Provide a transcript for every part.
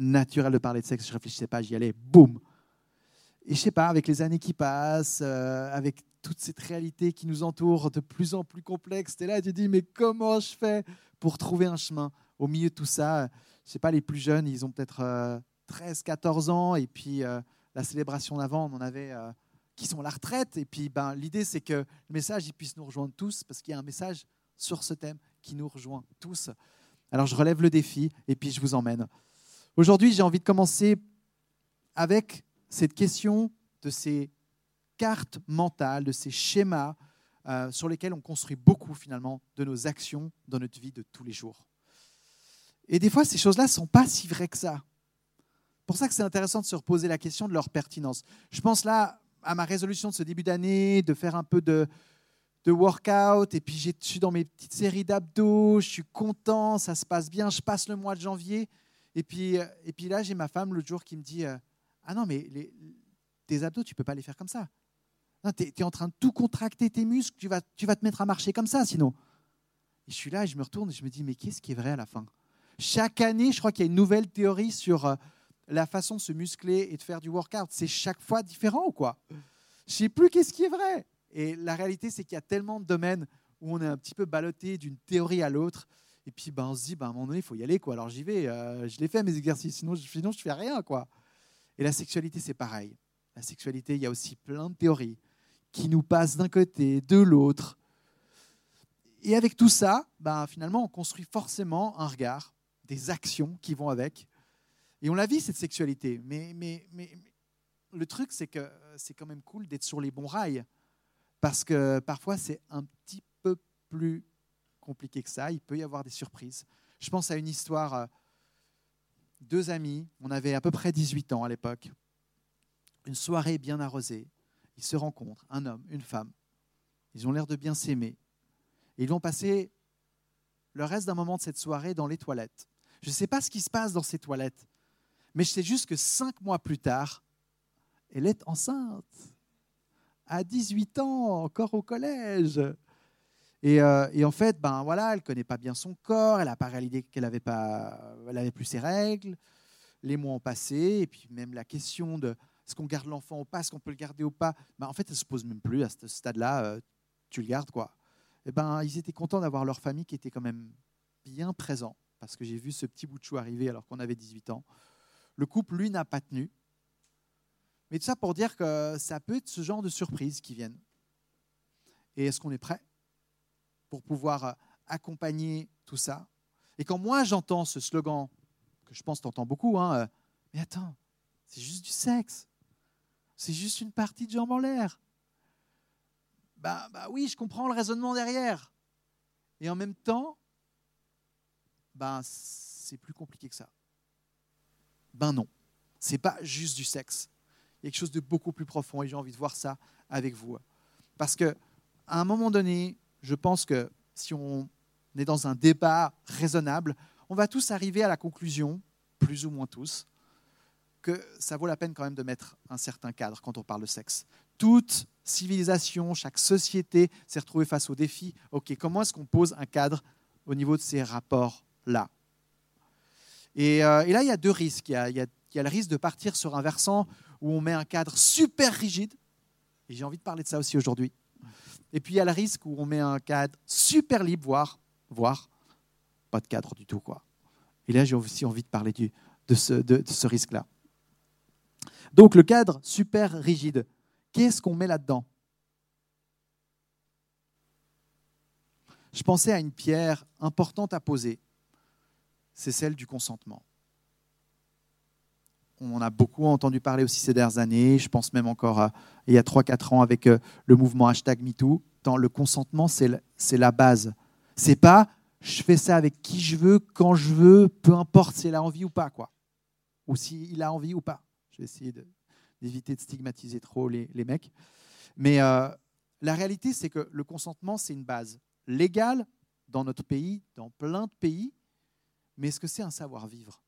naturel de parler de sexe. Je réfléchissais pas, j'y allais, boum. Et je sais pas, avec les années qui passent, euh, avec toute cette réalité qui nous entoure de plus en plus complexe, es là et tu dis, mais comment je fais pour trouver un chemin? Au milieu de tout ça Je sais pas, les plus jeunes, ils ont peut-être 13, 14 ans, et puis euh, la célébration d'avant, on en avait euh, qui sont à la retraite. Et puis ben, l'idée, c'est que le message il puisse nous rejoindre tous, parce qu'il y a un message sur ce thème qui nous rejoint tous. Alors je relève le défi, et puis je vous emmène. Aujourd'hui, j'ai envie de commencer avec cette question de ces cartes mentales, de ces schémas euh, sur lesquels on construit beaucoup finalement de nos actions dans notre vie de tous les jours. Et des fois, ces choses-là ne sont pas si vraies que ça pour ça que c'est intéressant de se reposer la question de leur pertinence. Je pense là à ma résolution de ce début d'année, de faire un peu de, de workout, et puis je suis dans mes petites séries d'abdos, je suis content, ça se passe bien, je passe le mois de janvier, et puis, euh, et puis là j'ai ma femme l'autre jour qui me dit, euh, ah non mais tes abdos, tu peux pas les faire comme ça. Tu es, en train de tout contracter tes muscles, tu vas, tu vas te mettre à marcher comme ça sinon. Et je suis là et je me retourne et je me dis, mais qu'est-ce qui est vrai à la fin? Chaque année, je crois qu'il y a une nouvelle théorie sur... Euh, la façon de se muscler et de faire du workout. C'est chaque fois différent ou quoi? Je ne sais plus qu'est-ce qui est vrai. Et la réalité, c'est qu'il y a tellement de domaines où on est un petit peu ballotté d'une théorie à l'autre. Et puis, ben, on se dit, ben, à un moment donné, il faut y aller. Quoi. Alors j'y vais, euh, je l'ai fait mes exercices, sinon, sinon je ne fais rien. Quoi. Et la sexualité, c'est pareil. La sexualité, il y a aussi plein de théories qui nous passent d'un côté, de l'autre. Et avec tout ça, ben, finalement, on construit forcément un regard, des actions qui vont avec. Et on la vit, cette sexualité. Mais, mais, mais, le truc, c'est que c'est quand même cool d'être sur les bons rails. Parce que parfois, c'est un petit peu plus compliqué que ça. Il peut y avoir des surprises. Je pense à une histoire. Euh, deux amis, on avait à peu près 18 ans à l'époque. Une soirée bien arrosée. Ils se rencontrent, un homme, une femme. Ils ont l'air de bien s'aimer. Et ils vont passer le reste d'un moment de cette soirée dans les toilettes. Je ne sais pas ce qui se passe dans ces toilettes. Mais je sais juste que cinq mois plus tard, elle est enceinte. À 18 ans, encore au collège. Et, euh, et, en fait, ben voilà, elle connaît pas bien son corps, elle n'a pas réalisé qu'elle n'avait pas, elle avait plus ses règles. Les mois ont passé, et puis même la question de est-ce qu'on garde l'enfant ou pas, est-ce qu'on peut le garder ou pas, ben en fait, elle se pose même plus à ce stade-là. Euh, tu le gardes, quoi. Et ben, ils étaient contents d'avoir leur famille qui était quand même bien présent, parce que j'ai vu ce petit bout de chou arriver alors qu'on avait 18 ans. Le couple, lui, n'a pas tenu. Mais tout ça pour dire que ça peut être ce genre de surprises qui viennent. Et est-ce qu'on est prêt? Pour pouvoir euh, accompagner tout ça Et quand moi j'entends ce slogan, que je pense que tu entends beaucoup, hein, euh, mais attends, c'est juste du sexe. C'est juste une partie de jambes en l'air. Bah, bah oui, je comprends le raisonnement derrière. Et en même temps, bah, c'est plus compliqué que ça. Ben non, c'est pas juste du sexe. Il y a quelque chose de beaucoup plus profond et j'ai envie de voir ça avec vous. Parce que à un moment donné, je pense que si on est dans un débat raisonnable, on va tous arriver à la conclusion, plus ou moins tous, que ça vaut la peine quand même de mettre un certain cadre quand on parle de sexe. Toute civilisation, chaque société s'est retrouvée face au défi, ok, comment est-ce qu'on pose un cadre au niveau de ces rapports-là? Euh, et, là, il y a deux risques. Il y a, le risque de partir sur un versant où on met un cadre super rigide, et j'ai envie de parler de ça aussi aujourd'hui. Et puis il y a le risque où on met un cadre super libre, voire, voire pas de cadre du tout. Quoi. Et là, j'ai aussi envie de parler de ce risque-là. Donc le cadre super rigide, qu'est-ce qu'on met là-dedans? Je pensais à une pierre importante à poser c'est celle du consentement. On en a beaucoup entendu parler aussi ces dernières années, je pense même encore il y a 3-4 ans avec euh, le mouvement hashtag MeToo. Le consentement, c'est la base. C'est pas je fais ça avec qui je veux, quand je veux, peu importe s'il a envie ou pas, quoi. Ou s'il a envie ou pas. Je vais essayer d'éviter de, stigmatiser trop les, mecs. Mais euh, la réalité, c'est que le consentement, c'est une base légale dans notre pays, dans plein de pays, mais est-ce que c'est un savoir-vivre?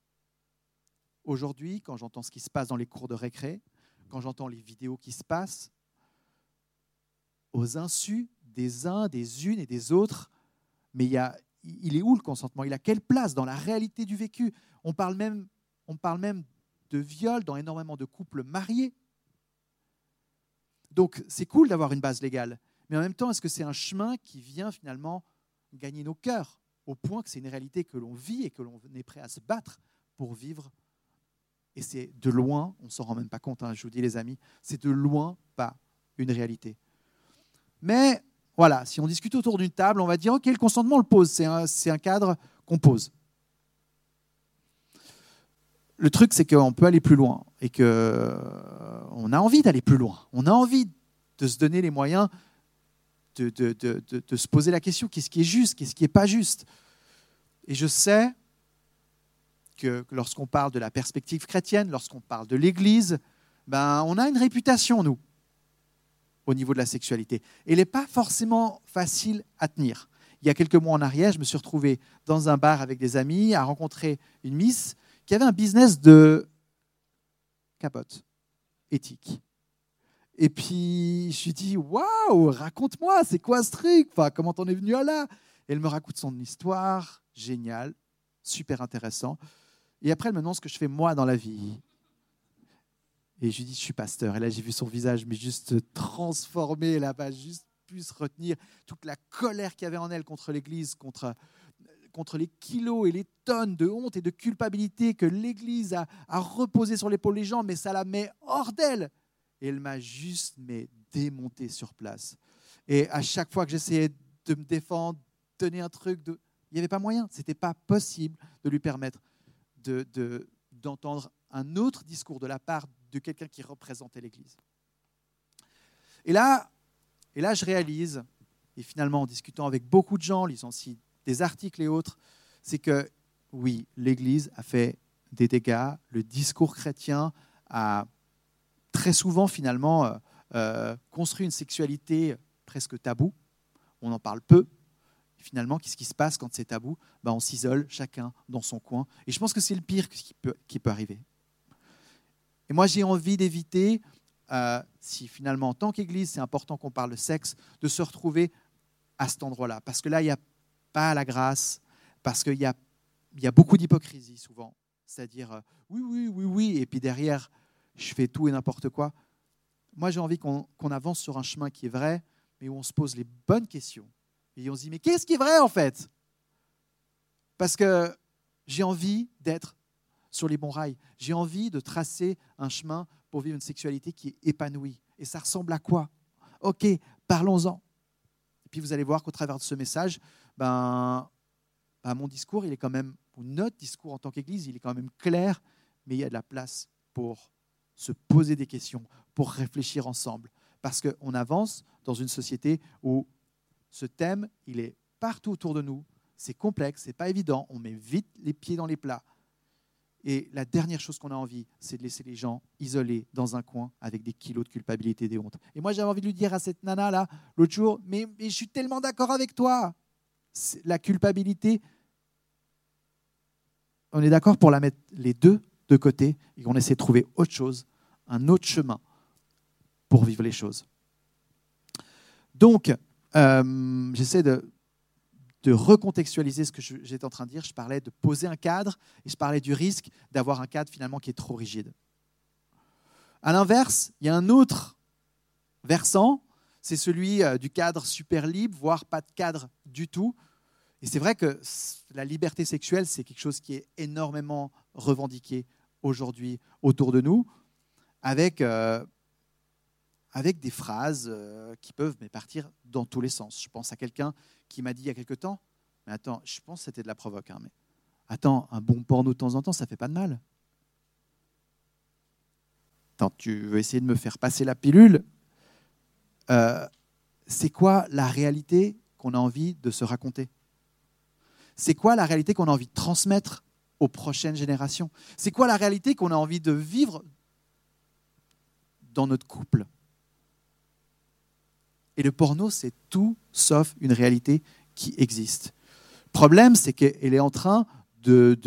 Aujourd'hui, quand j'entends ce qui se passe dans les cours de récré, quand j'entends les vidéos qui se passent, aux insus des uns, des unes et des autres, mais il, est où le consentement? Il a quelle place dans la réalité du vécu? On parle même, On parle même de viol dans énormément de couples mariés. Donc c'est cool d'avoir une base légale, mais en même temps, est-ce que c'est un chemin qui vient finalement gagner nos cœurs au point que c'est une réalité que l'on vit et que l'on est prêt à se battre pour vivre Et c'est de loin, on ne s'en rend même pas compte, hein, je vous dis les amis, c'est de loin pas une réalité. Mais voilà, si on discute autour d'une table, on va dire, OK, le consentement, on le pose, c'est un, cadre qu'on pose. Le truc, c'est qu'on peut aller plus loin et qu'on euh, a envie d'aller plus loin. On a envie de se donner les moyens de se poser la question, qu'est-ce qui est juste, qu'est-ce qui n'est pas juste? Et je sais que lorsqu'on parle de la perspective chrétienne, lorsqu'on parle de l'Église, ben, on a une réputation, nous, au niveau de la sexualité. Et elle n'est pas forcément facile à tenir. Il y a quelques mois en arrière, je me suis retrouvé dans un bar avec des amis à rencontrer une miss qui avait un business de capote éthique. Et puis, je lui dis, waouh, raconte-moi, c'est quoi ce truc? Comment t'en es venu à là? Elle me raconte son histoire, génial, super intéressant. Et après, elle me demande ce que je fais moi dans la vie. Et je lui dis, je suis pasteur. Et là, j'ai vu son visage, mais juste transformé. Pas juste pu se retenir toute la colère qu'il y avait en elle contre l'Église, contre, contre les kilos et les tonnes de honte et de culpabilité que l'Église a, a reposé sur l'épaule des gens, mais ça la met hors d'elle. Et elle m'a juste mais, démonté sur place. Et à chaque fois que j'essayais de me défendre, donner un truc, il n'y avait pas moyen. Ce n'était pas possible de lui permettre d'entendre de, d'entendre un autre discours de la part de quelqu'un qui représentait l'Église. Et là, et là, je réalise, et finalement en discutant avec beaucoup de gens, lisant aussi des articles et autres, c'est que oui, l'Église a fait des dégâts, le discours chrétien a très souvent finalement euh, euh, construit une sexualité presque taboue, on en parle peu. Finalement, qu'est-ce qui se passe quand c'est tabou? Ben, On s'isole chacun dans son coin. Et je pense que c'est le pire qui peut, arriver. Et moi, j'ai envie d'éviter, euh, si finalement, en tant qu'Église, c'est important qu'on parle de sexe, de se retrouver à cet endroit-là. Parce que là, il n'y a pas la grâce, parce qu'il y a, il y a beaucoup d'hypocrisie souvent. C'est-à-dire, euh, oui, oui, oui, oui, et puis derrière, je fais tout et n'importe quoi. Moi, j'ai envie qu'on avance sur un chemin qui est vrai, mais où on se pose les bonnes questions. Et on se dit, mais qu'est-ce qui est vrai en fait? Parce que j'ai envie d'être sur les bons rails. J'ai envie de tracer un chemin pour vivre une sexualité qui est épanouie. Et ça ressemble à quoi? Ok, parlons-en. Et puis vous allez voir qu'au travers de ce message, ben, ben, mon discours, il est quand même, ou notre discours en tant qu'Église, il est quand même clair, mais il y a de la place pour se poser des questions, pour réfléchir ensemble. Parce qu'on avance dans une société où ce thème, il est partout autour de nous, c'est complexe, c'est pas évident, on met vite les pieds dans les plats. Et la dernière chose qu'on a envie, c'est de laisser les gens isolés dans un coin avec des kilos de culpabilité et des hontes. Et moi, j'avais envie de lui dire à cette nana-là, l'autre jour, mais, je suis tellement d'accord avec toi. La culpabilité, on est d'accord pour la mettre les deux de côté et qu'on essaie de trouver autre chose, un autre chemin pour vivre les choses. Donc, euh, j'essaie de, recontextualiser ce que j'étais en train de dire. Je parlais de poser un cadre et je parlais du risque d'avoir un cadre finalement qui est trop rigide. À l'inverse, il y a un autre versant, c'est celui euh, du cadre super libre, voire pas de cadre du tout. Et c'est vrai que la liberté sexuelle, c'est quelque chose qui est énormément revendiqué aujourd'hui autour de nous, avec, euh, avec des phrases euh, qui peuvent partir dans tous les sens. Je pense à quelqu'un qui m'a dit il y a quelque temps, mais attends, je pense que c'était de la provoque, hein, mais attends, un bon porno de temps en temps, ça fait pas de mal. Attends, tu veux essayer de me faire passer la pilule? Euh, C'est quoi la réalité qu'on a envie de se raconter? C'est quoi la réalité qu'on a envie de transmettre aux prochaines générations? C'est quoi la réalité qu'on a envie de vivre dans notre couple? Et le porno, c'est tout sauf une réalité qui existe. Le problème, c'est qu'elle est en train de,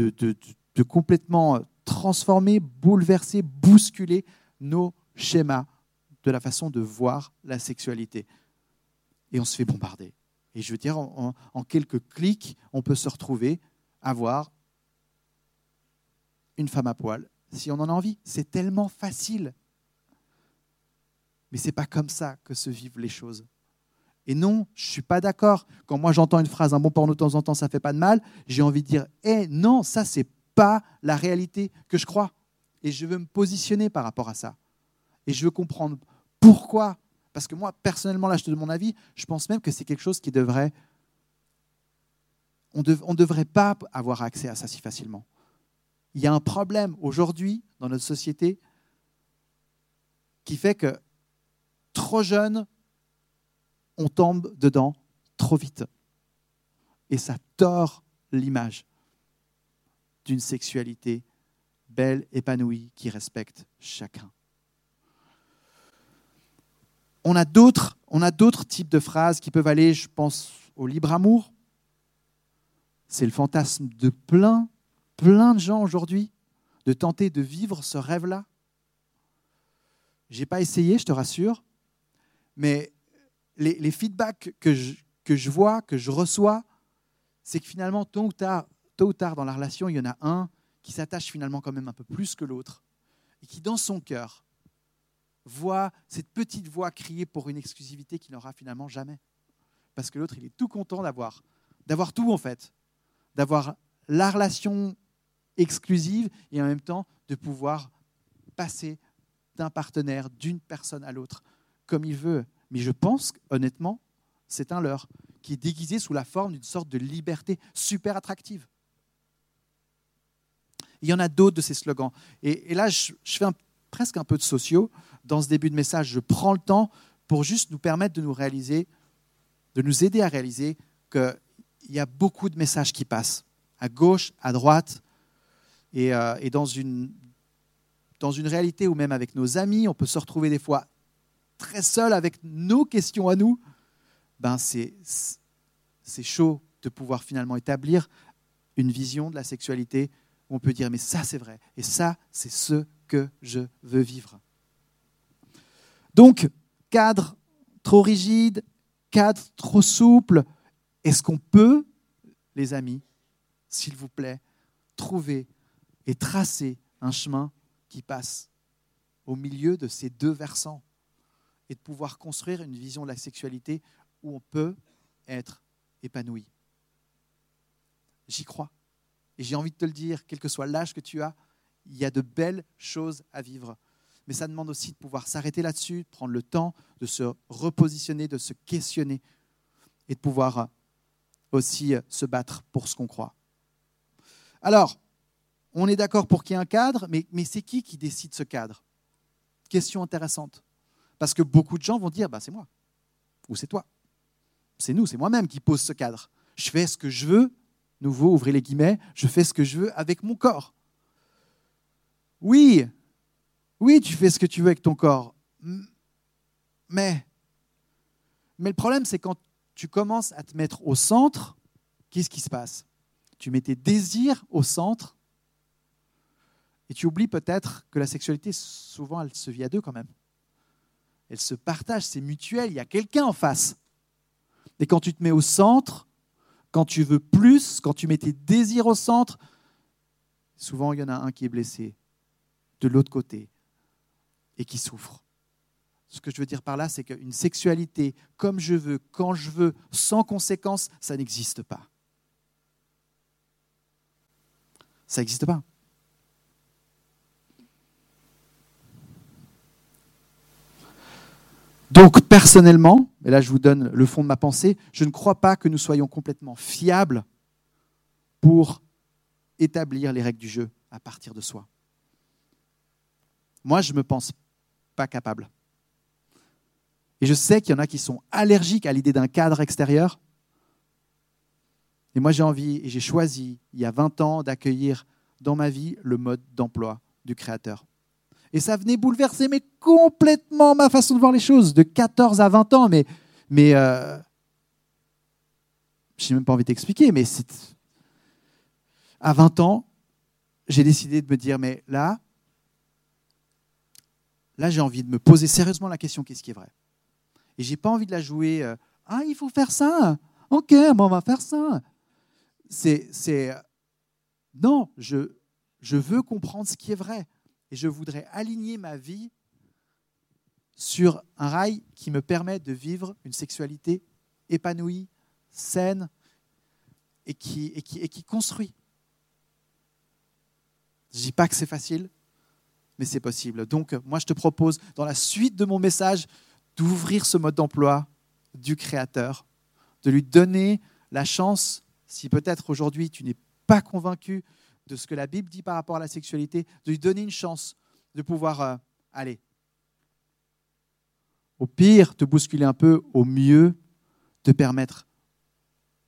complètement transformer, bouleverser, bousculer nos schémas de la façon de voir la sexualité. Et on se fait bombarder. Et je veux dire, en, quelques clics, on peut se retrouver à voir une femme à poil si on en a envie. C'est tellement facile. Mais ce n'est pas comme ça que se vivent les choses. Et non, je ne suis pas d'accord. Quand moi j'entends une phrase, un bon porno de temps en temps, ça ne fait pas de mal, j'ai envie de dire, eh non, ça, c'est pas la réalité que je crois. Et je veux me positionner par rapport à ça. Et je veux comprendre pourquoi. Parce que moi, personnellement, là, je te donne mon avis, je pense même que c'est quelque chose qui devrait... On ne devrait pas avoir accès à ça si facilement. Il y a un problème aujourd'hui dans notre société qui fait que trop jeune, on tombe dedans trop vite. Et ça tord l'image d'une sexualité belle, épanouie, qui respecte chacun. On a d'autres, on a d'autres types de phrases qui peuvent aller, je pense, au libre amour. C'est le fantasme de plein, plein de gens aujourd'hui, de tenter de vivre ce rêve-là. J'ai pas essayé, je te rassure, mais les, feedbacks que je, que je vois, que je reçois, c'est que finalement, tôt ou, tard, tôt ou tard dans la relation, il y en a un qui s'attache finalement quand même un peu plus que l'autre et qui, dans son cœur, voit cette petite voix crier pour une exclusivité qu'il n'aura finalement jamais. Parce que l'autre, il est tout content d'avoir, d'avoir tout en fait, d'avoir la relation exclusive et en même temps de pouvoir passer d'un partenaire, d'une personne à l'autre, comme il veut, mais je pense honnêtement, c'est un leurre qui est déguisé sous la forme d'une sorte de liberté super attractive. Il y en a d'autres de ces slogans. Et, là, je, fais presque un peu de sociaux. Dans ce début de message, je prends le temps pour juste nous permettre de nous réaliser, de nous aider à réaliser qu'il y a beaucoup de messages qui passent, à gauche, à droite, et, euh, dans, une, dans une réalité où même avec nos amis, on peut se retrouver des fois très seul avec nos questions à nous, ben c'est, c'est chaud de pouvoir finalement établir une vision de la sexualité où on peut dire mais ça c'est vrai et ça c'est ce que je veux vivre. Donc, cadre trop rigide, cadre trop souple, est-ce qu'on peut, les amis, s'il vous plaît, trouver et tracer un chemin qui passe au milieu de ces deux versants? Et de pouvoir construire une vision de la sexualité où on peut être épanoui. J'y crois. Et j'ai envie de te le dire, quel que soit l'âge que tu as, il y a de belles choses à vivre. Mais ça demande aussi de pouvoir s'arrêter là-dessus, de prendre le temps de se repositionner, de se questionner et de pouvoir aussi se battre pour ce qu'on croit. Alors, on est d'accord pour qu'il y ait un cadre, mais, mais c'est qui qui décide ce cadre? Question intéressante. Parce que beaucoup de gens vont dire, bah, c'est moi, ou c'est toi. C'est nous, c'est moi-même qui pose ce cadre. Je fais ce que je veux, nouveau, ouvrez les guillemets, je fais ce que je veux avec mon corps. Oui, oui, tu fais ce que tu veux avec ton corps. Mais, mais le problème, c'est quand tu commences à te mettre au centre, qu'est-ce qui se passe? Tu mets tes désirs au centre et tu oublies peut-être que la sexualité, souvent, elle se vit à deux quand même elle se partage, c'est mutuel, il y a quelqu'un en face. Et quand tu te mets au centre, quand tu veux plus, quand tu mets tes désirs au centre, souvent il y en a un qui est blessé de l'autre côté et qui souffre. Ce que je veux dire par là, c'est qu'une sexualité comme je veux, quand je veux, sans conséquence, ça n'existe pas. Ça n'existe pas. Donc personnellement, et là je vous donne le fond de ma pensée, je ne crois pas que nous soyons complètement fiables pour établir les règles du jeu à partir de soi. Moi, je ne me pense pas capable. Et je sais qu'il y en a qui sont allergiques à l'idée d'un cadre extérieur. Et moi, j'ai envie et j'ai choisi, il y a 20 ans, d'accueillir dans ma vie le mode d'emploi du Créateur. Et ça venait bouleverser mais complètement ma façon de voir les choses, de 14 à 20 ans. Mais, mais euh, je n'ai même pas envie d'expliquer, mais à 20 ans, j'ai décidé de me dire, mais là, là j'ai envie de me poser sérieusement la question, qu'est-ce qui est vrai? Et j'ai pas envie de la jouer, euh, ah, il faut faire ça, ok, bon, on va faire ça. C'est, c'est, non, je, je veux comprendre ce qui est vrai. Et je voudrais aligner ma vie sur un rail qui me permet de vivre une sexualité épanouie, saine et qui, construit. Je ne dis pas que c'est facile, mais c'est possible. Donc, moi, je te propose, dans la suite de mon message, d'ouvrir ce mode d'emploi du Créateur, de lui donner la chance, si peut-être aujourd'hui tu n'es pas convaincu de ce que la Bible dit par rapport à la sexualité, de lui donner une chance de pouvoir euh, aller. Au pire, te bousculer un peu, au mieux, te permettre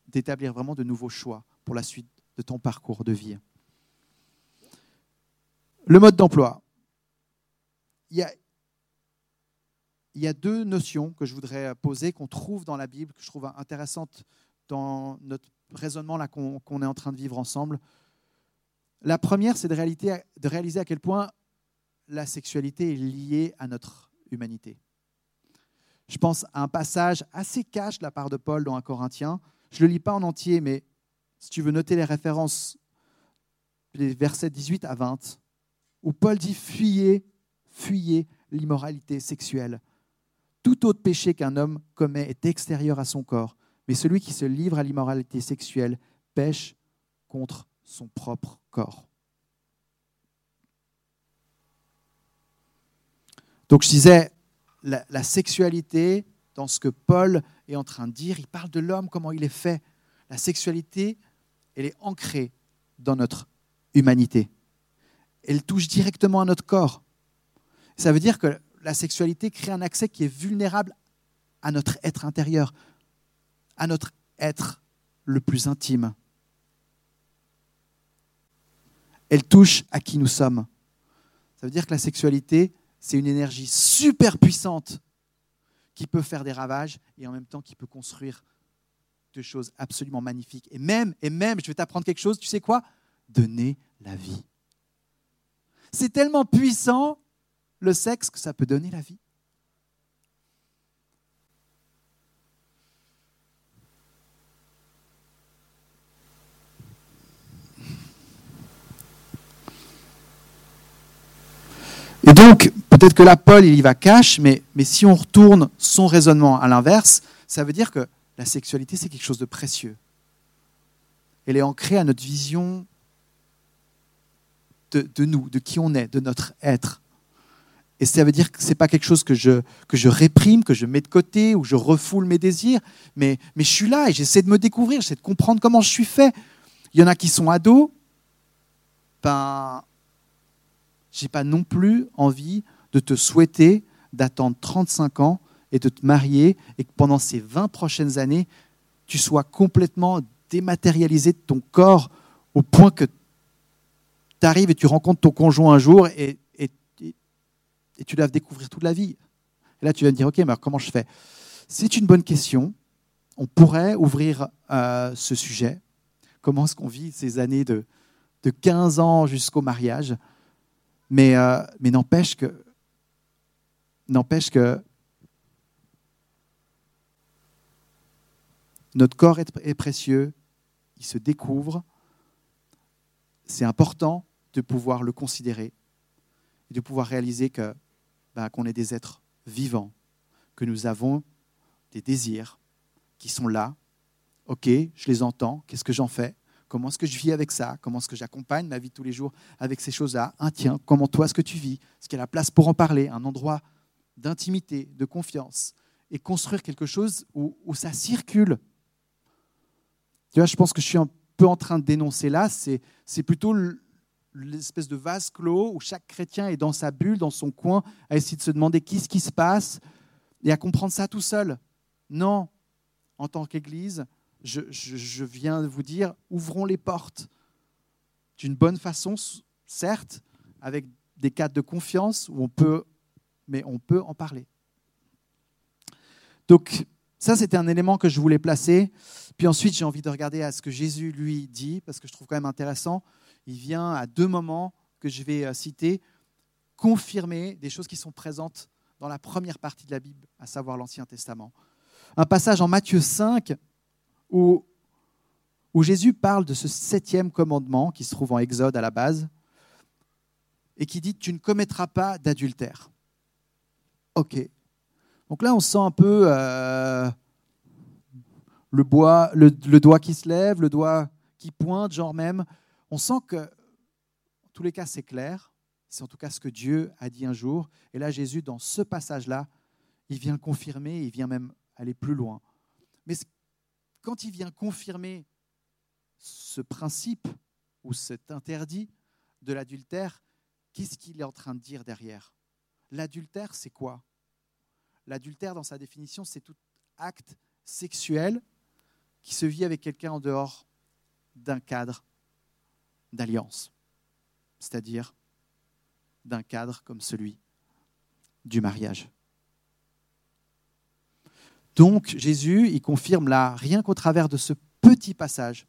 d'établir vraiment de nouveaux choix pour la suite de ton parcours de vie. Le mode d'emploi. Il y a, deux notions que je voudrais poser, qu'on trouve dans la Bible, que je trouve intéressantes dans notre raisonnement qu'on est en train de vivre ensemble. La première, c'est de, réaliser à quel point la sexualité est liée à notre humanité. Je pense à un passage assez cash de la part de Paul dans un Corinthien. Je ne le lis pas en entier, mais si tu veux noter les références, les versets 18 à 20, où Paul dit Fuyez, fuyez l'immoralité sexuelle. Tout autre péché qu'un homme commet est extérieur à son corps, mais celui qui se livre à l'immoralité sexuelle pêche contre son propre corps. Donc je disais, la, sexualité, dans ce que Paul est en train de dire, il parle de l'homme, comment il est fait. La sexualité, elle est ancrée dans notre humanité. Elle touche directement à notre corps. Ça veut dire que la sexualité crée un accès qui est vulnérable à notre être intérieur, à notre être le plus intime. Elle touche à qui nous sommes. Ça veut dire que la sexualité, c'est une énergie super puissante qui peut faire des ravages et en même temps qui peut construire des choses absolument magnifiques. Et même, et même, je vais t'apprendre quelque chose, tu sais quoi? Donner la vie. C'est tellement puissant, le sexe, que ça peut donner la vie. Donc, peut-être que là, Paul, il y va cash, mais, mais si on retourne son raisonnement à l'inverse, ça veut dire que la sexualité, c'est quelque chose de précieux. Elle est ancrée à notre vision de, de, nous, de qui on est, de notre être. Et ça veut dire que ce n'est pas quelque chose que je, que je réprime, que je mets de côté, ou je refoule mes désirs, mais, mais je suis là et j'essaie de me découvrir, j'essaie de comprendre comment je suis fait. Il y en a qui sont ados, ben, n'ai pas non plus envie de te souhaiter d'attendre 35 ans et de te marier et que pendant ces 20 prochaines années, tu sois complètement dématérialisé de ton corps au point que tu arrives et tu rencontres ton conjoint un jour et, et, et, tu dois découvrir toute la vie. Et là, tu vas me dire, OK, mais alors comment je fais? C'est une bonne question. On pourrait ouvrir euh, ce sujet. Comment est-ce qu'on vit ces années de, de 15 ans jusqu'au mariage? Mais, euh, mais n'empêche que, n'empêche que notre corps est, précieux, il se découvre. C'est important de pouvoir le considérer et de pouvoir réaliser que bah, qu'on est des êtres vivants, que nous avons des désirs qui sont là. Ok, je les entends. Qu'est-ce que j'en fais? Comment est-ce que je vis avec ça? Comment est-ce que j'accompagne ma vie de tous les jours avec ces choses-là? Un tiens, comment toi est-ce que tu vis? Est-ce qu'il y a la place pour en parler? Un endroit d'intimité, de confiance et construire quelque chose où, ça circule. Tu vois, je pense que je suis un peu en train de dénoncer là, c'est plutôt l'espèce de vase clos où chaque chrétien est dans sa bulle, dans son coin, à essayer de se demander qu'est-ce qui se passe et à comprendre ça tout seul. Non, en tant qu'Église, je, viens de vous dire, ouvrons les portes d'une bonne façon, certes, avec des cadres de confiance où on peut, mais on peut en parler. Donc, ça, c'était un élément que je voulais placer. Puis ensuite, j'ai envie de regarder à ce que Jésus lui dit, parce que je trouve quand même intéressant. Il vient à deux moments que je vais euh, citer, confirmer des choses qui sont présentes dans la première partie de la Bible, à savoir l'Ancien Testament. Un passage en Matthieu 5, où, Jésus parle de ce septième commandement qui se trouve en Exode à la base, et qui dit Tu ne commettras pas d'adultère. Ok. Donc là, on sent un peu euh, le, doigt qui se lève, le doigt qui pointe, genre même. On sent que, en tous les cas, c'est clair. C'est en tout cas ce que Dieu a dit un jour. Et là, Jésus, dans ce passage-là, il vient confirmer, il vient même aller plus loin. Mais quand il vient confirmer ce principe ou cet interdit de l'adultère, qu'est-ce qu'il est en train de dire derrière? L'adultère, c'est quoi? L'adultère, dans sa définition, c'est tout acte sexuel qui se vit avec quelqu'un en dehors d'un cadre d'alliance, c'est-à-dire d'un cadre comme celui du mariage. Donc Jésus, il confirme là, rien qu'au travers de ce petit passage,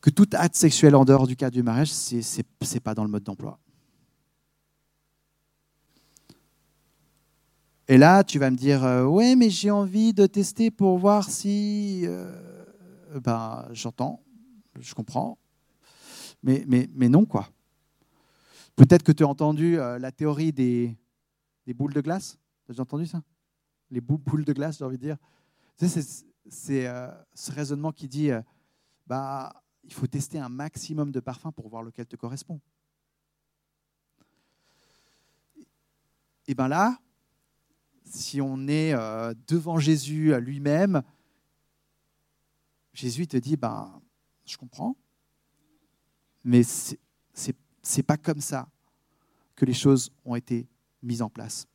que tout acte sexuel en dehors du cadre du mariage, ce n'est pas dans le mode d'emploi. Et là, tu vas me dire, euh, ouais, mais j'ai envie de tester pour voir si... Euh, ben, j'entends, je comprends, mais, mais, non, quoi. Peut-être que tu as entendu euh, la théorie des, des boules de glace? Tu as déjà entendu ça? Les boules de glace, j'ai envie de dire. c'est ce raisonnement qui dit, bah, il faut tester un maximum de parfums pour voir lequel te correspond. Et bien là, si on est euh, devant Jésus lui-même, Jésus te dit, ben, je comprends, mais ce n'est pas comme ça que les choses ont été mises en place.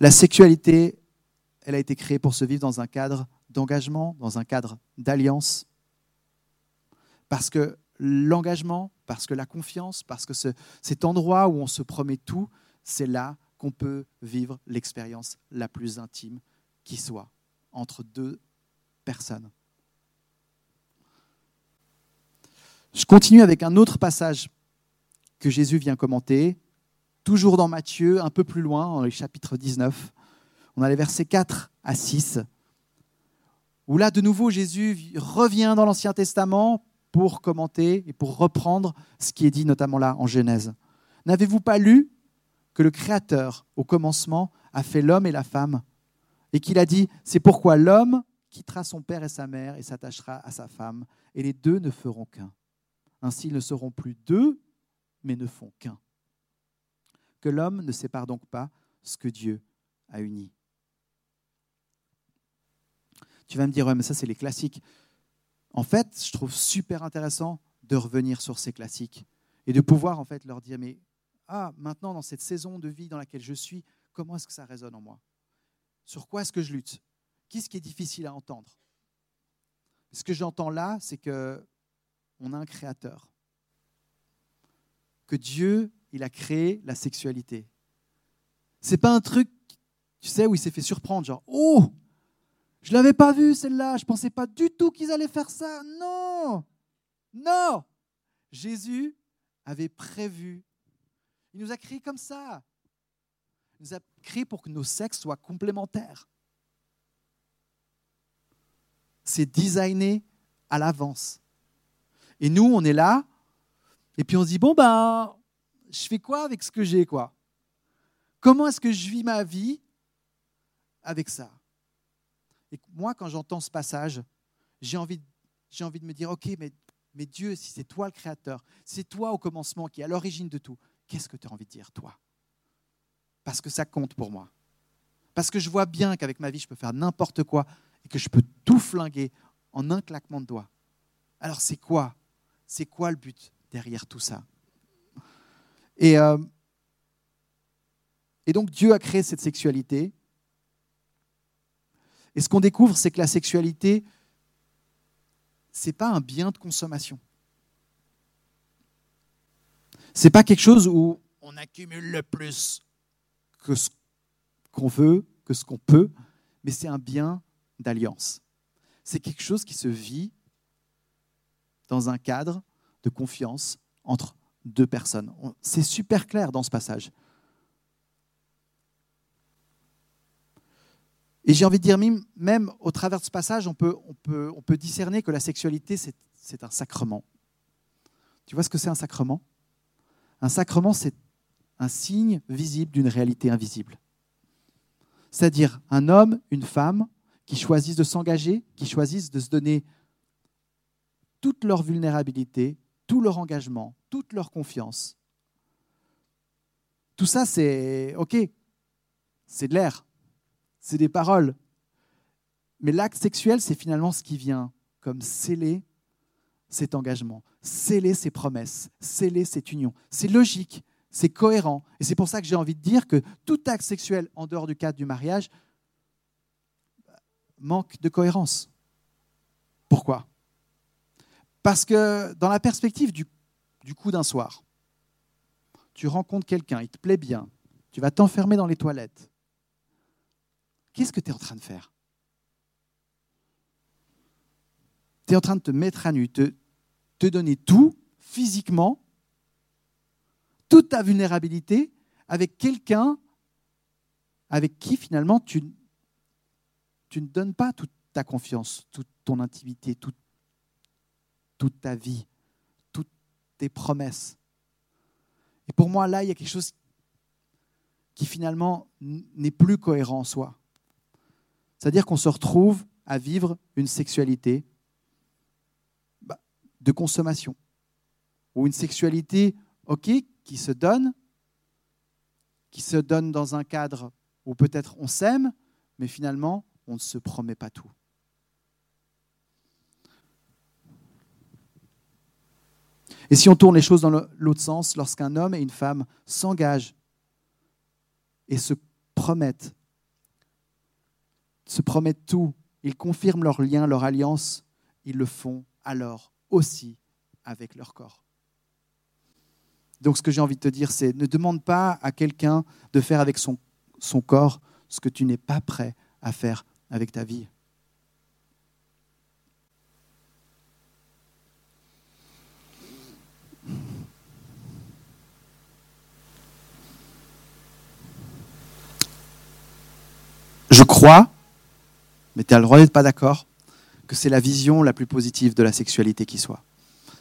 La sexualité, elle a été créée pour se vivre dans un cadre d'engagement, dans un cadre d'alliance. Parce que l'engagement, parce que la confiance, parce que cet endroit où on se promet tout, c'est là qu'on peut vivre l'expérience la plus intime qui soit entre deux personnes. Je continue avec un autre passage que Jésus vient commenter, toujours dans Matthieu, un peu plus loin, dans le chapitre 19. On a les versets 4 à 6, où là, de nouveau, Jésus revient dans l'Ancien Testament pour commenter et pour reprendre ce qui est dit notamment là en Genèse. N'avez-vous pas lu que le Créateur, au commencement, a fait l'homme et la femme et qu'il a dit, c'est pourquoi l'homme quittera son père et sa mère et s'attachera à sa femme, et les deux ne feront qu'un. Ainsi, ils ne seront plus deux, mais ne font qu'un. Que l'homme ne sépare donc pas ce que Dieu a uni. Tu vas me dire, ouais, mais ça, c'est les classiques. En fait, je trouve super intéressant de revenir sur ces classiques et de pouvoir en fait leur dire mais ah maintenant dans cette saison de vie dans laquelle je suis, comment est-ce que ça résonne en moi? Sur quoi est-ce que je lutte? Qu'est-ce qui est difficile à entendre? Ce que j'entends là, c'est que on a un créateur. Que Dieu, il a créé la sexualité. C'est pas un truc, tu sais, où il s'est fait surprendre, genre, oh, je l'avais pas vu celle-là, je ne pensais pas du tout qu'ils allaient faire ça. Non, non. Jésus avait prévu. Il nous a créés comme ça. Il nous a créés pour que nos sexes soient complémentaires. C'est designé à l'avance. Et nous, on est là, et puis on se dit, bon, ben, je fais quoi avec ce que j'ai, quoi? Comment est-ce que je vis ma vie avec ça? Et moi, quand j'entends ce passage, j'ai envie, de me dire, OK, mais, mais Dieu, si c'est toi le Créateur, c'est toi au commencement qui est à l'origine de tout, qu'est-ce que tu as envie de dire, toi? Parce que ça compte pour moi. Parce que je vois bien qu'avec ma vie, je peux faire n'importe quoi et que je peux tout flinguer en un claquement de doigts. Alors c'est quoi? C'est quoi le but derrière tout ça? Et, euh, et donc Dieu a créé cette sexualité et ce qu'on découvre, c'est que la sexualité, ce n'est pas un bien de consommation. Ce n'est pas quelque chose où on accumule le plus que ce qu'on veut, que ce qu'on peut, mais c'est un bien d'alliance. C'est quelque chose qui se vit dans un cadre de confiance entre deux personnes. C'est super clair dans ce passage. Et j'ai envie de dire, même au travers de ce passage, on peut, on peut, on peut discerner que la sexualité, c'est un sacrement. Tu vois ce que c'est un sacrement? Un sacrement, c'est un signe visible d'une réalité invisible. C'est-à-dire un homme, une femme qui choisissent de s'engager, qui choisissent de se donner toute leur vulnérabilité, tout leur engagement, toute leur confiance. Tout ça, c'est OK, c'est de l'air, c'est des paroles. Mais l'acte sexuel, c'est finalement ce qui vient comme sceller cet engagement, sceller ces promesses, sceller cette union. C'est logique, c'est cohérent. Et c'est pour ça que j'ai envie de dire que tout acte sexuel en dehors du cadre du mariage manque de cohérence. Pourquoi? Parce que dans la perspective du, coup d'un soir, tu rencontres quelqu'un, il te plaît bien, tu vas t'enfermer dans les toilettes. Qu'est-ce que tu es en train de faire? Tu es en train de te mettre à nu, te, te donner tout physiquement, toute ta vulnérabilité avec quelqu'un avec qui finalement tu, ne donnes pas toute ta confiance, toute ton intimité, toute, toute ta vie, toutes tes promesses. Et pour moi, là, il y a quelque chose qui finalement n'est plus cohérent en soi. C'est-à-dire qu'on se retrouve à vivre une sexualité bah, de consommation, ou une sexualité, ok, qui se donne, qui se donne dans un cadre où peut-être on s'aime, mais finalement, on ne se promet pas tout. Et si on tourne les choses dans l'autre sens, lorsqu'un homme et une femme s'engagent et se promettent, se promettent tout, ils confirment leur lien, leur alliance, ils le font alors aussi avec leur corps. Donc ce que j'ai envie de te dire, c'est ne demande pas à quelqu'un de faire avec son, son corps ce que tu n'es pas prêt à faire avec ta vie. Je mais tu as le droit d'être pas d'accord, que c'est la vision la plus positive de la sexualité qui soit.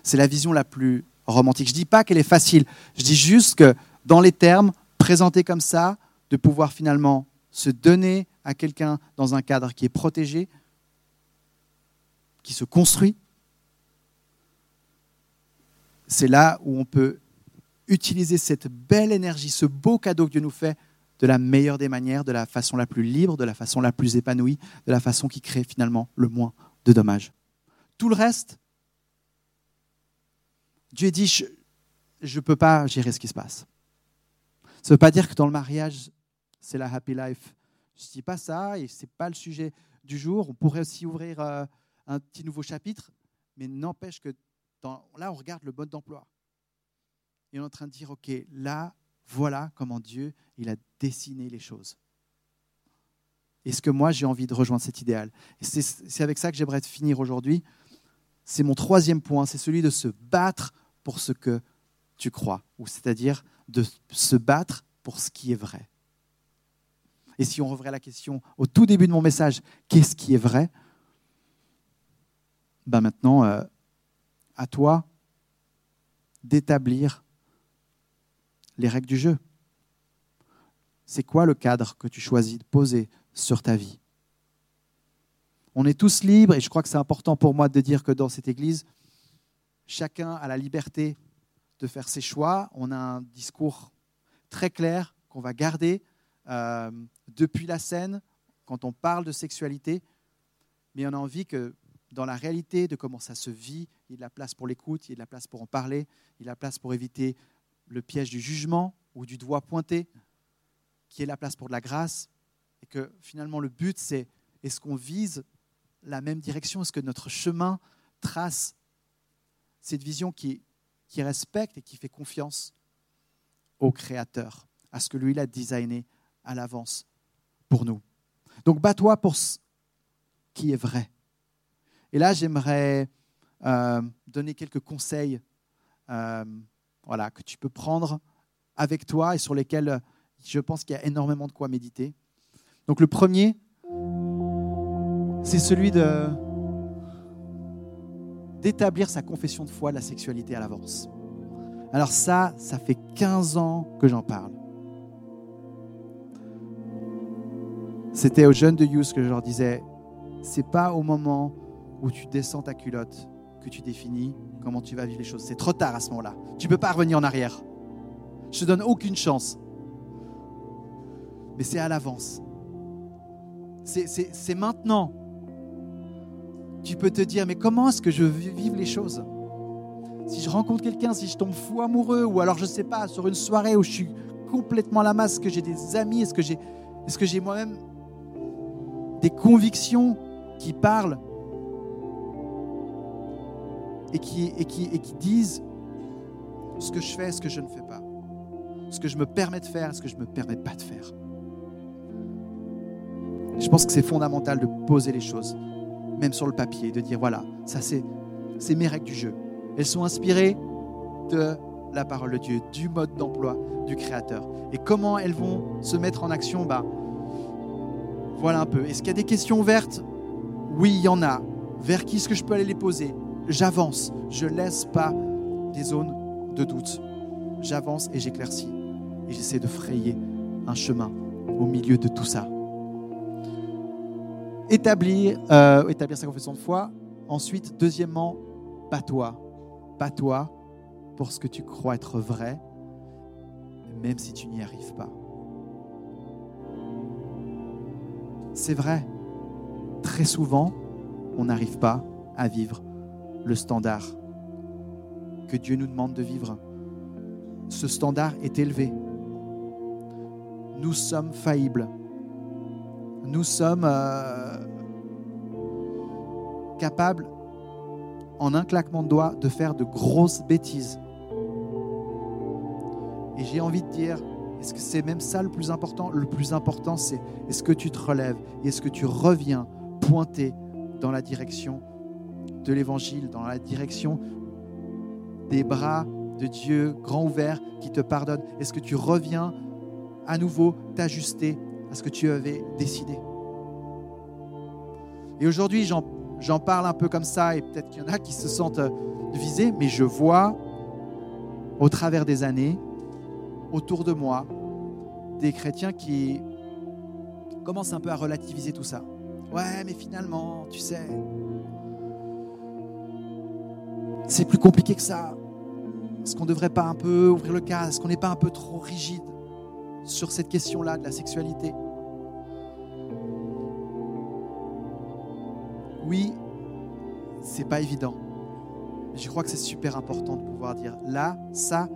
C'est la vision la plus romantique. Je dis pas qu'elle est facile, je dis juste que dans les termes présentés comme ça, de pouvoir finalement se donner à quelqu'un dans un cadre qui est protégé, qui se construit, c'est là où on peut utiliser cette belle énergie, ce beau cadeau que Dieu nous fait de la meilleure des manières, de la façon la plus libre, de la façon la plus épanouie, de la façon qui crée finalement le moins de dommages. Tout le reste, Dieu dit, je ne peux pas gérer ce qui se passe. Ça ne veut pas dire que dans le mariage, c'est la happy life je ne dis pas ça et ce n'est pas le sujet du jour. On pourrait aussi ouvrir euh, un petit nouveau chapitre, mais n'empêche que là, on regarde le mode d'emploi. Et on est en train de dire, OK, là, voilà comment Dieu, il a dessiné les choses. Est-ce que moi, j'ai envie de rejoindre cet idéal? C'est avec ça que j'aimerais finir aujourd'hui. C'est mon troisième point, c'est celui de se battre pour ce que tu crois, ou c'est-à-dire de se battre pour ce qui est vrai. Et si on revrait la question au tout début de mon message, qu'est-ce qui est vrai? Ben Maintenant, euh, à toi d'établir les règles du jeu. C'est quoi le cadre que tu choisis de poser sur ta vie? On est tous libres, et je crois que c'est important pour moi de dire que dans cette Église, chacun a la liberté de faire ses choix. On a un discours très clair qu'on va garder. Euh, depuis la scène, quand on parle de sexualité, mais on a envie que dans la réalité de comment ça se vit, il y ait de la place pour l'écoute, il y ait de la place pour en parler, il y ait de la place pour éviter le piège du jugement ou du doigt pointé, ait de la place pour de la grâce, et que finalement le but c'est est-ce qu'on vise la même direction, est-ce que notre chemin trace cette vision qui, qui respecte et qui fait confiance au Créateur, à ce que lui il a designé à l'avance pour nous? Donc bats-toi pour ce qui est vrai. Et là, j'aimerais euh, donner quelques conseils euh, voilà, que tu peux prendre avec toi et sur lesquels je pense qu'il y a énormément de quoi méditer. Donc le premier, c'est celui de d'établir sa confession de foi de la sexualité à l'avance. Alors ça, ça fait 15 ans que j'en parle. C'était aux jeunes de Youth que je leur disais, c'est pas au moment où tu descends ta culotte que tu définis comment tu vas vivre les choses. C'est trop tard à ce moment-là. Tu ne peux pas revenir en arrière. Je te donne aucune chance. Mais c'est à l'avance. C'est maintenant. Tu peux te dire, mais comment est-ce que je vive les choses? Si je rencontre quelqu'un, si je tombe fou amoureux, ou alors je ne sais pas, sur une soirée où je suis complètement à la masse, que j'ai des amis, est-ce que j'ai est moi-même des convictions qui parlent? Et qui, et, qui, et qui disent ce que je fais, ce que je ne fais pas, ce que je me permets de faire, ce que je ne me permets pas de faire. Je pense que c'est fondamental de poser les choses, même sur le papier, de dire voilà, ça c'est, mes règles du jeu. Elles sont inspirées de la parole de Dieu, du mode d'emploi du Créateur. Et comment elles vont se mettre en action bah, Voilà un peu. Est-ce qu'il y a des questions ouvertes? Oui, il y en a. Vers qui est-ce que je peux aller les poser? J'avance. Je laisse pas des zones de doute. J'avance et j'éclaircis. Et j'essaie de frayer un chemin au milieu de tout ça établir, euh, établir sa confession de foi. Ensuite, deuxièmement, pas toi. Pas toi pour ce que tu crois être vrai, même si tu n'y arrives pas. C'est vrai. Très souvent, on n'arrive pas à vivre le standard que Dieu nous demande de vivre. Ce standard est élevé. Nous sommes faillibles nous sommes euh, capables, en un claquement de doigts, de faire de grosses bêtises. Et j'ai envie de dire, est-ce que c'est même ça le plus important? Le plus important, c'est est-ce que tu te relèves et est-ce que tu reviens pointer dans la direction de l'Évangile, dans la direction des bras de Dieu grand ouverts qui te pardonne Est-ce que tu reviens à nouveau t'ajuster à ce que tu avais décidé? Et aujourd'hui, j'en parle un peu comme ça, et peut-être qu'il y en a qui se sentent euh, visés, mais je vois au travers des années, autour de moi, des chrétiens qui commencent un peu à relativiser tout ça. Ouais, mais finalement, tu sais, c'est plus compliqué que ça. Est-ce qu'on ne devrait pas un peu ouvrir le cas? Est-ce qu'on n'est pas un peu trop rigide sur cette question-là de la sexualité? Oui, c'est pas évident. Je crois que c'est super important de pouvoir dire là, ça,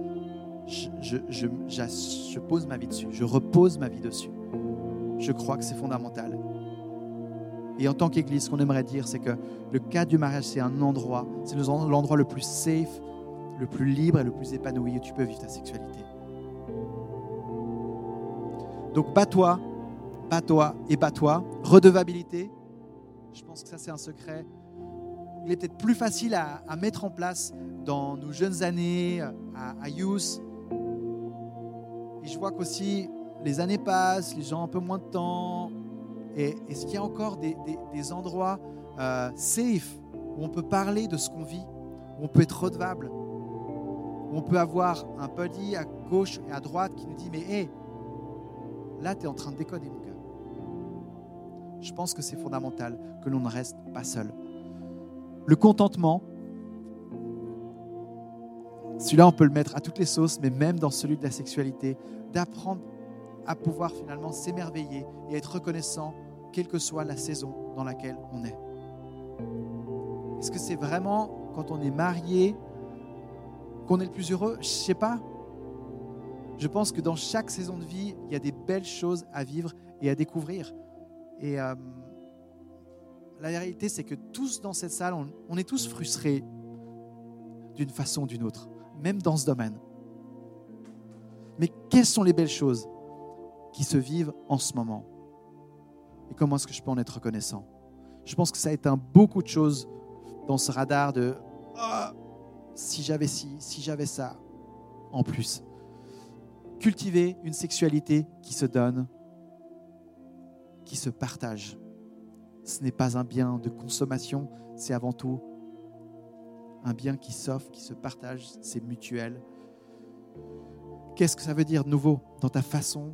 je, je, pose ma vie dessus, je repose ma vie dessus. Je crois que c'est fondamental. Et en tant qu'Église, ce qu'on aimerait dire, c'est que le cadre du mariage, c'est un endroit, c'est l'endroit le plus safe, le plus libre et le plus épanoui où tu peux vivre ta sexualité. Donc bats-toi, bats-toi et bats-toi. Redevabilité, je pense que ça, c'est un secret. Il est peut-être plus facile à, mettre en place dans nos jeunes années, à, à Youth. Et je vois qu'aussi, les années passent, les gens ont un peu moins de temps. Et est-ce qu'il y a encore des, endroits euh, safe où on peut parler de ce qu'on vit, où on peut être redevable, où on peut avoir un buddy à gauche et à droite qui nous dit Mais hé, là, tu es en train de déconner, mon gars. Je pense que c'est fondamental que l'on ne reste pas seul. Le contentement, celui-là, on peut le mettre à toutes les sauces, mais même dans celui de la sexualité, d'apprendre à pouvoir finalement s'émerveiller et être reconnaissant, quelle que soit la saison dans laquelle on est. Est-ce que c'est vraiment quand on est marié qu'on est le plus heureux? Je ne sais pas. Je pense que dans chaque saison de vie, il y a des belles choses à vivre et à découvrir. Et euh, la réalité, c'est que tous dans cette salle, on, est tous frustrés d'une façon ou d'une autre, même dans ce domaine. Mais quelles sont les belles choses qui se vivent en ce moment? Et comment est-ce que je peux en être reconnaissant? Je pense que ça éteint beaucoup de choses dans ce radar de ah, si j'avais ci, si j'avais ça, en plus. Cultiver une sexualité qui se donne, qui se partage ce n'est pas un bien de consommation, c'est avant tout un bien qui s'offre, qui se partage, c'est mutuel. Qu'est-ce que ça veut dire de nouveau dans ta façon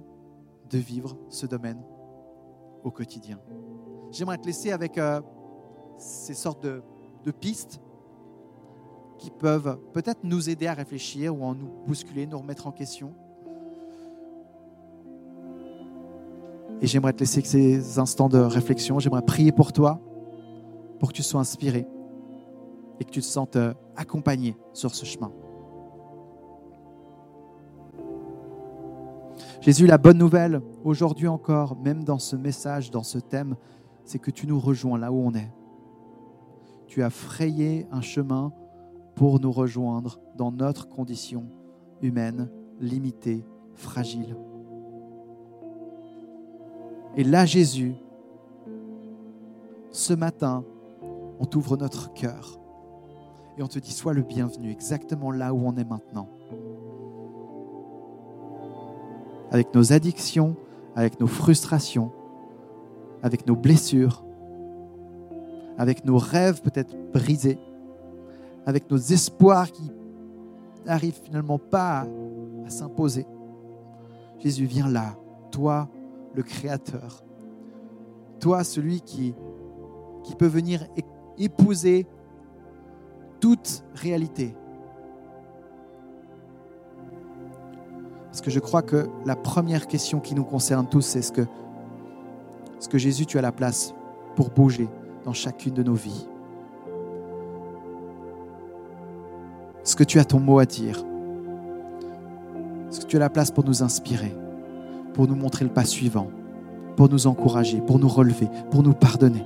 de vivre ce domaine? Au quotidien J'aimerais te laisser avec euh, ces sortes de, de pistes qui peuvent peut-être nous aider à réfléchir ou en nous bousculer, nous remettre en question. Et j'aimerais te laisser ces instants de réflexion. J'aimerais prier pour toi, pour que tu sois inspiré et que tu te sentes euh, accompagné sur ce chemin. Jésus, la bonne nouvelle, aujourd'hui encore, même dans ce message, dans ce thème, c'est que tu nous rejoins là où on est. Tu as frayé un chemin pour nous rejoindre dans notre condition humaine, limitée, fragile. Et là, Jésus, ce matin, on t'ouvre notre cœur et on te dit, sois le bienvenu exactement là où on est maintenant. Avec nos addictions, avec nos frustrations, avec nos blessures, avec nos rêves peut-être brisés, avec nos espoirs qui n'arrivent finalement pas à, s'imposer. Jésus, viens là, toi, le Créateur, toi, celui qui, qui peut venir épouser toute réalité. Parce que je crois que la première question qui nous concerne tous, c'est ce que, ce que Jésus, tu as la place pour bouger dans chacune de nos vies. Ce que tu as ton mot à dire. Ce que tu as la place pour nous inspirer, pour nous montrer le pas suivant, pour nous encourager, pour nous relever, pour nous pardonner.